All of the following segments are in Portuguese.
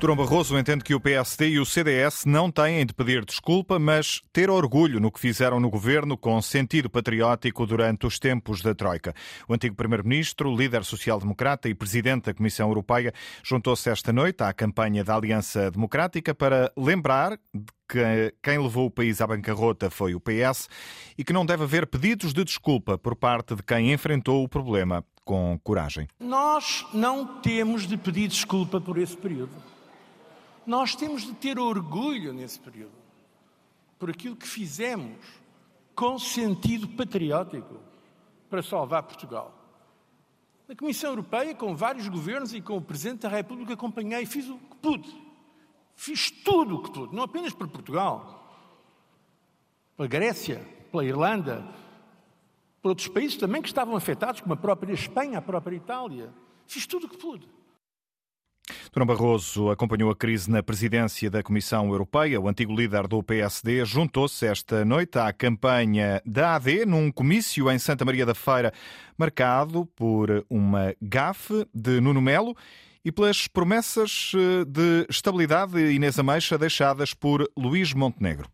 Durão Barroso entende que o PSD e o CDS não têm de pedir desculpa, mas ter orgulho no que fizeram no governo com sentido patriótico durante os tempos da Troika. O antigo Primeiro-Ministro, líder social-democrata e presidente da Comissão Europeia juntou-se esta noite à campanha da Aliança Democrática para lembrar que quem levou o país à bancarrota foi o PS e que não deve haver pedidos de desculpa por parte de quem enfrentou o problema com coragem. Nós não temos de pedir desculpa por esse período. Nós temos de ter orgulho nesse período, por aquilo que fizemos com sentido patriótico para salvar Portugal. Na Comissão Europeia, com vários governos e com o Presidente da República, acompanhei, fiz o que pude. Fiz tudo o que pude, não apenas para Portugal, pela Grécia, pela Irlanda, por outros países também que estavam afetados, como a própria Espanha, a própria Itália. Fiz tudo o que pude. Durão Barroso acompanhou a crise na presidência da Comissão Europeia. O antigo líder do PSD juntou-se esta noite à campanha da AD num comício em Santa Maria da Feira, marcado por uma gafe de Nuno Melo e pelas promessas eh, de estabilidade Inês Ameixa deixadas por Luís Montenegro.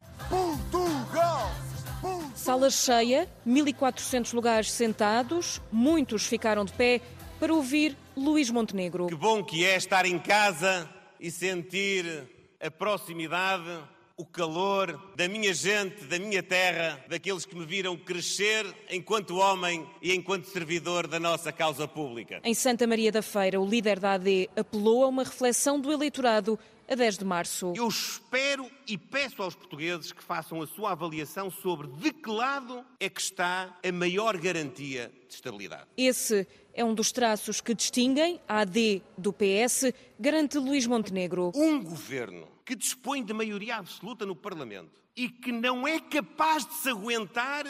Sala cheia, 1.400 lugares sentados, muitos ficaram de pé para ouvir Luís Montenegro. Que bom que é estar em casa e sentir a proximidade, o calor da minha gente, da minha terra, daqueles que me viram crescer enquanto homem e enquanto servidor da nossa causa pública. Em Santa Maria da Feira, o líder da AD apelou a uma reflexão do eleitorado a 10 de março. Eu espero e peço aos portugueses que façam a sua avaliação sobre de que lado é que está a maior garantia de estabilidade. Esse é um dos traços que distinguem a AD do PS, garante Luís Montenegro. Um governo que dispõe de maioria absoluta no Parlamento e que não é capaz de se aguentar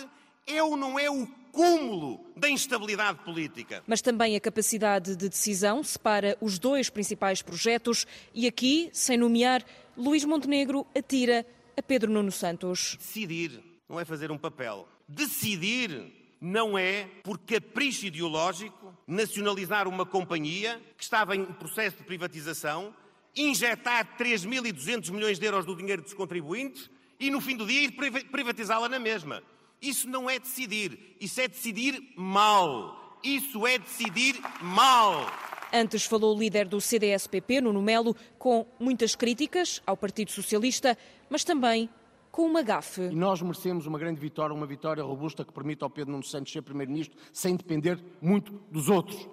é ou não é o cúmulo da instabilidade política. Mas também a capacidade de decisão separa os dois principais projetos e aqui, sem nomear, Luís Montenegro atira a Pedro Nuno Santos. Decidir não é fazer um papel. Decidir não é, por capricho ideológico, nacionalizar uma companhia que estava em processo de privatização, injetar 3.200 milhões de euros do dinheiro dos contribuintes e, no fim do dia, ir privatizá-la na mesma. Isso não é decidir, isso é decidir mal. Isso é decidir mal. Antes falou o líder do CDS-PP, Nuno Melo, com muitas críticas ao Partido Socialista, mas também com uma gafe. E nós merecemos uma grande vitória, uma vitória robusta que permita ao Pedro Nuno Santos ser Primeiro-Ministro sem depender muito dos outros.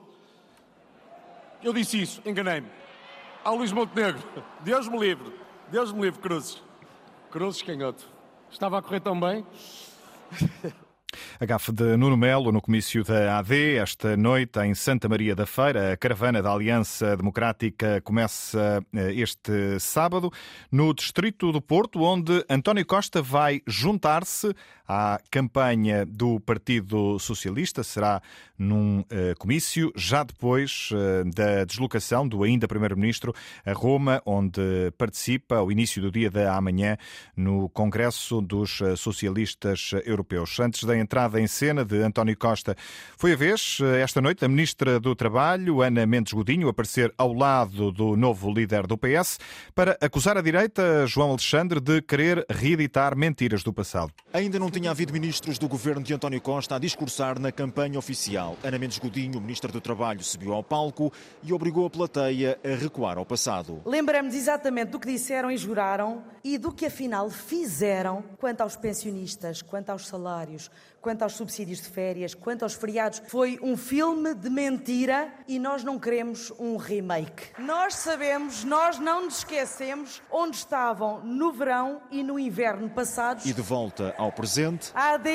Eu disse isso, enganei-me. Ao Luís Montenegro, Deus me livre, Deus me livre, Cruzes. Cruzes canhoto. Estava a correr tão bem. A gafe de Nuno Melo no comício da AD esta noite em Santa Maria da Feira. A caravana da Aliança Democrática começa eh, este sábado no distrito do Porto, onde António Costa vai juntar-se à campanha do Partido Socialista. Será num uh, comício já depois uh, da deslocação do ainda Primeiro-Ministro a Roma, onde participa ao início do dia da amanhã no Congresso dos Socialistas Europeus. Antes da entrada em cena de António Costa, foi a vez, uh, esta noite, da Ministra do Trabalho, Ana Mendes Godinho, aparecer ao lado do novo líder do PS para acusar a direita, João Alexandre, de querer reeditar mentiras do passado. Ainda não tinha havido ministros do governo de António Costa a discursar na campanha oficial. Ana Mendes Godinho, ministra do Trabalho, subiu ao palco e obrigou a plateia a recuar ao passado. Lembramos exatamente do que disseram e juraram e do que afinal fizeram quanto aos pensionistas, quanto aos salários, quanto aos subsídios de férias, quanto aos feriados. Foi um filme de mentira e nós não queremos um remake. Nós sabemos, nós não nos esquecemos onde estavam no verão e no inverno passados. E de volta ao presente. A AD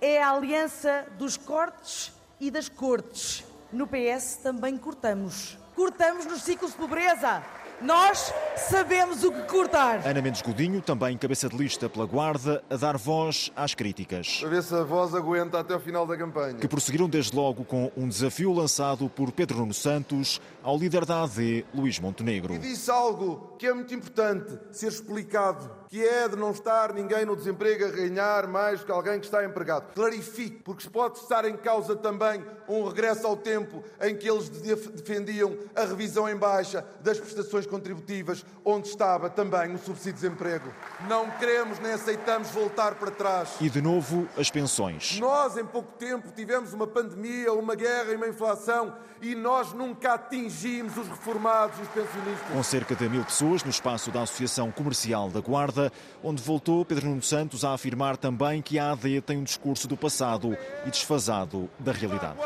é a aliança dos cortes e das cortes. No PS também cortamos. Cortamos nos ciclos de pobreza. Nós sabemos o que cortar. Ana Mendes Godinho, também cabeça de lista pela Guarda, a dar voz às críticas. A ver se a voz aguenta até o final da campanha. Que prosseguiram desde logo com um desafio lançado por Pedro Nuno Santos ao líder da AD, Luís Montenegro. E disse algo que é muito importante ser explicado, que é de não estar ninguém no desemprego a ganhar mais que alguém que está empregado. Clarifique, porque se pode estar em causa também um regresso ao tempo em que eles defendiam a revisão em baixa das prestações contribuições contributivas, onde estava também o subsídio de desemprego. Não queremos nem aceitamos voltar para trás. E de novo, as pensões. Nós, em pouco tempo, tivemos uma pandemia, uma guerra e uma inflação e nós nunca atingimos os reformados e os pensionistas. Com cerca de mil pessoas no espaço da Associação Comercial da Guarda, onde voltou Pedro Nuno Santos a afirmar também que a AD tem um discurso do passado e desfasado da realidade.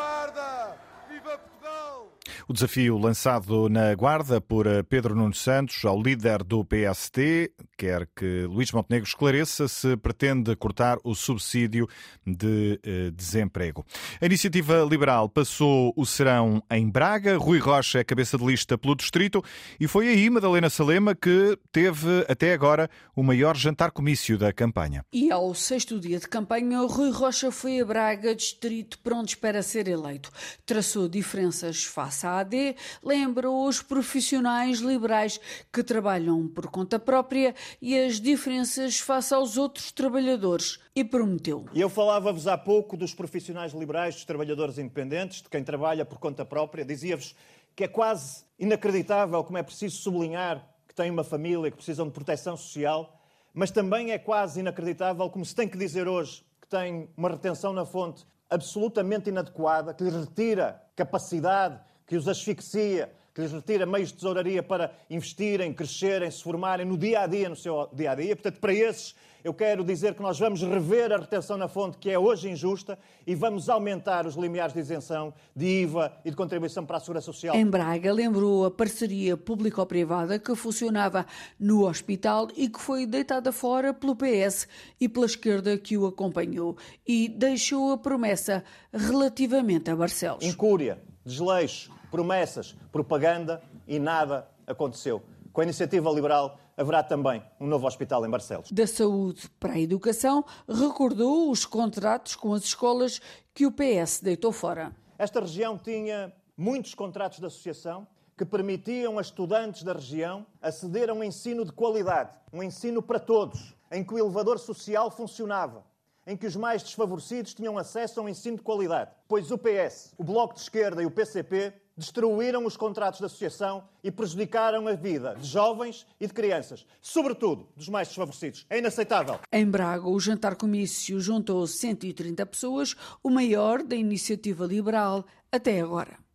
O desafio lançado na Guarda por eh, Pedro Nuno Santos ao líder do PST quer que Luís Montenegro esclareça se pretende cortar o subsídio de eh, desemprego. A iniciativa liberal passou o serão em Braga. Rui Rocha é cabeça de lista pelo distrito e foi aí Madalena Salema que teve até agora o maior jantar-comício da campanha. E ao sexto dia de campanha, Rui Rocha foi a Braga, distrito pronto para ser eleito. Traçou diferenças face à AD lembra os profissionais liberais que trabalham por conta própria e as diferenças face aos outros trabalhadores e prometeu. Eu falava-vos há pouco dos profissionais liberais, dos trabalhadores independentes, de quem trabalha por conta própria. Dizia-vos que é quase inacreditável como é preciso sublinhar que têm uma família, que precisam de proteção social, mas também é quase inacreditável como se tem que dizer hoje que têm uma retenção na fonte absolutamente inadequada, que lhes retira capacidade, que os asfixia, que lhes retira meios de tesouraria para investirem, crescerem, se formarem no dia a dia, no seu dia a dia. Portanto, para esses, eu quero dizer que nós vamos rever a retenção na fonte, que é hoje injusta, e vamos aumentar os limiares de isenção de IVA e de contribuição para a Segurança Social. Em Braga, lembrou a parceria público-privada que funcionava no hospital e que foi deitada fora pelo PS e pela esquerda que o acompanhou, e deixou a promessa relativamente a Barcelos. Incúria, desleixo, promessas, propaganda e nada aconteceu. Com a iniciativa liberal haverá também um novo hospital em Barcelos. Da saúde para a educação, recordou os contratos com as escolas que o PS deitou fora. Esta região tinha muitos contratos de associação que permitiam a estudantes da região aceder a um ensino de qualidade, um ensino para todos, em que o elevador social funcionava, em que os mais desfavorecidos tinham acesso a um ensino de qualidade. Pois o PS, o Bloco de Esquerda e o PCP destruíram os contratos de associação e prejudicaram a vida de jovens e de crianças, sobretudo dos mais desfavorecidos. É inaceitável. Em Braga, o jantar comício juntou 130 pessoas, o maior da iniciativa liberal até agora.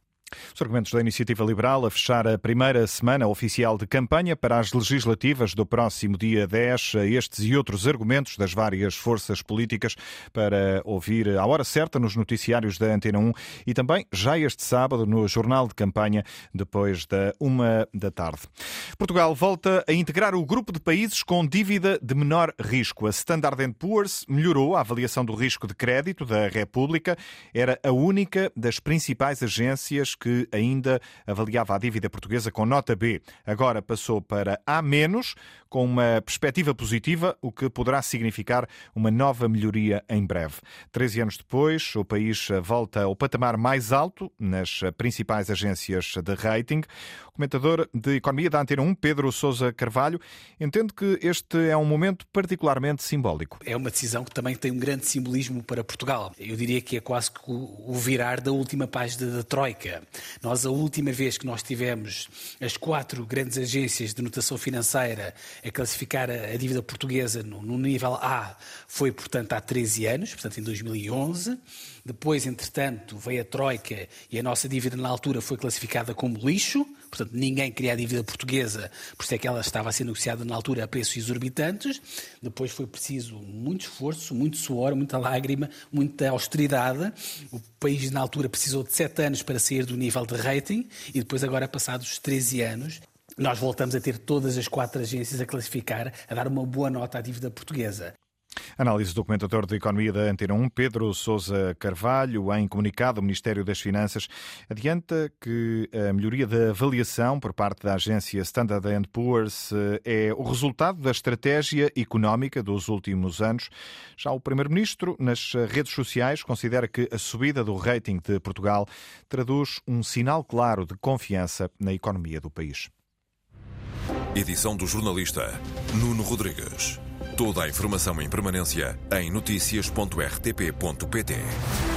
Os argumentos da Iniciativa Liberal a fechar a primeira semana oficial de campanha para as legislativas do próximo dia 10, estes e outros argumentos das várias forças políticas para ouvir à hora certa nos noticiários da Antena 1 e também já este sábado no Jornal de Campanha, depois da uma da tarde. Portugal volta a integrar o grupo de países com dívida de menor risco. A Standard Poor's melhorou a avaliação do risco de crédito da República. Era a única das principais agências que ainda avaliava a dívida portuguesa com nota B. Agora passou para A-, com uma perspectiva positiva, o que poderá significar uma nova melhoria em breve. Treze anos depois, o país volta ao patamar mais alto nas principais agências de rating. O comentador de Economia da Antena 1, Pedro Sousa Carvalho, entende que este é um momento particularmente simbólico. É uma decisão que também tem um grande simbolismo para Portugal. Eu diria que é quase que o virar da última página da Troika. Nós, a última vez que nós tivemos as quatro grandes agências de notação financeira a classificar a, dívida portuguesa no, no nível A foi, portanto, há 13 anos, portanto, em 2011. Depois, entretanto, veio a Troika e a nossa dívida na altura foi classificada como lixo, portanto, ninguém queria a dívida portuguesa, por isso é que ela estava a ser negociada na altura a preços exorbitantes. Depois foi preciso muito esforço, muito suor, muita lágrima, muita austeridade. O país, na altura, precisou de sete anos para sair do nível de rating e depois, agora, passados 13 anos, nós voltamos a ter todas as quatro agências a classificar, a dar uma boa nota à dívida portuguesa. Análise do comentador de Economia da Antena 1, Pedro Sousa Carvalho, em comunicado, o Ministério das Finanças adianta que a melhoria da avaliação por parte da agência Standard Poor's eh, é o resultado da estratégia económica dos últimos anos. Já o Primeiro-Ministro, nas redes sociais, considera que a subida do rating de Portugal traduz um sinal claro de confiança na economia do país. Edição do jornalista Nuno Rodrigues. Toda a informação em permanência em notícias.rtp.pt.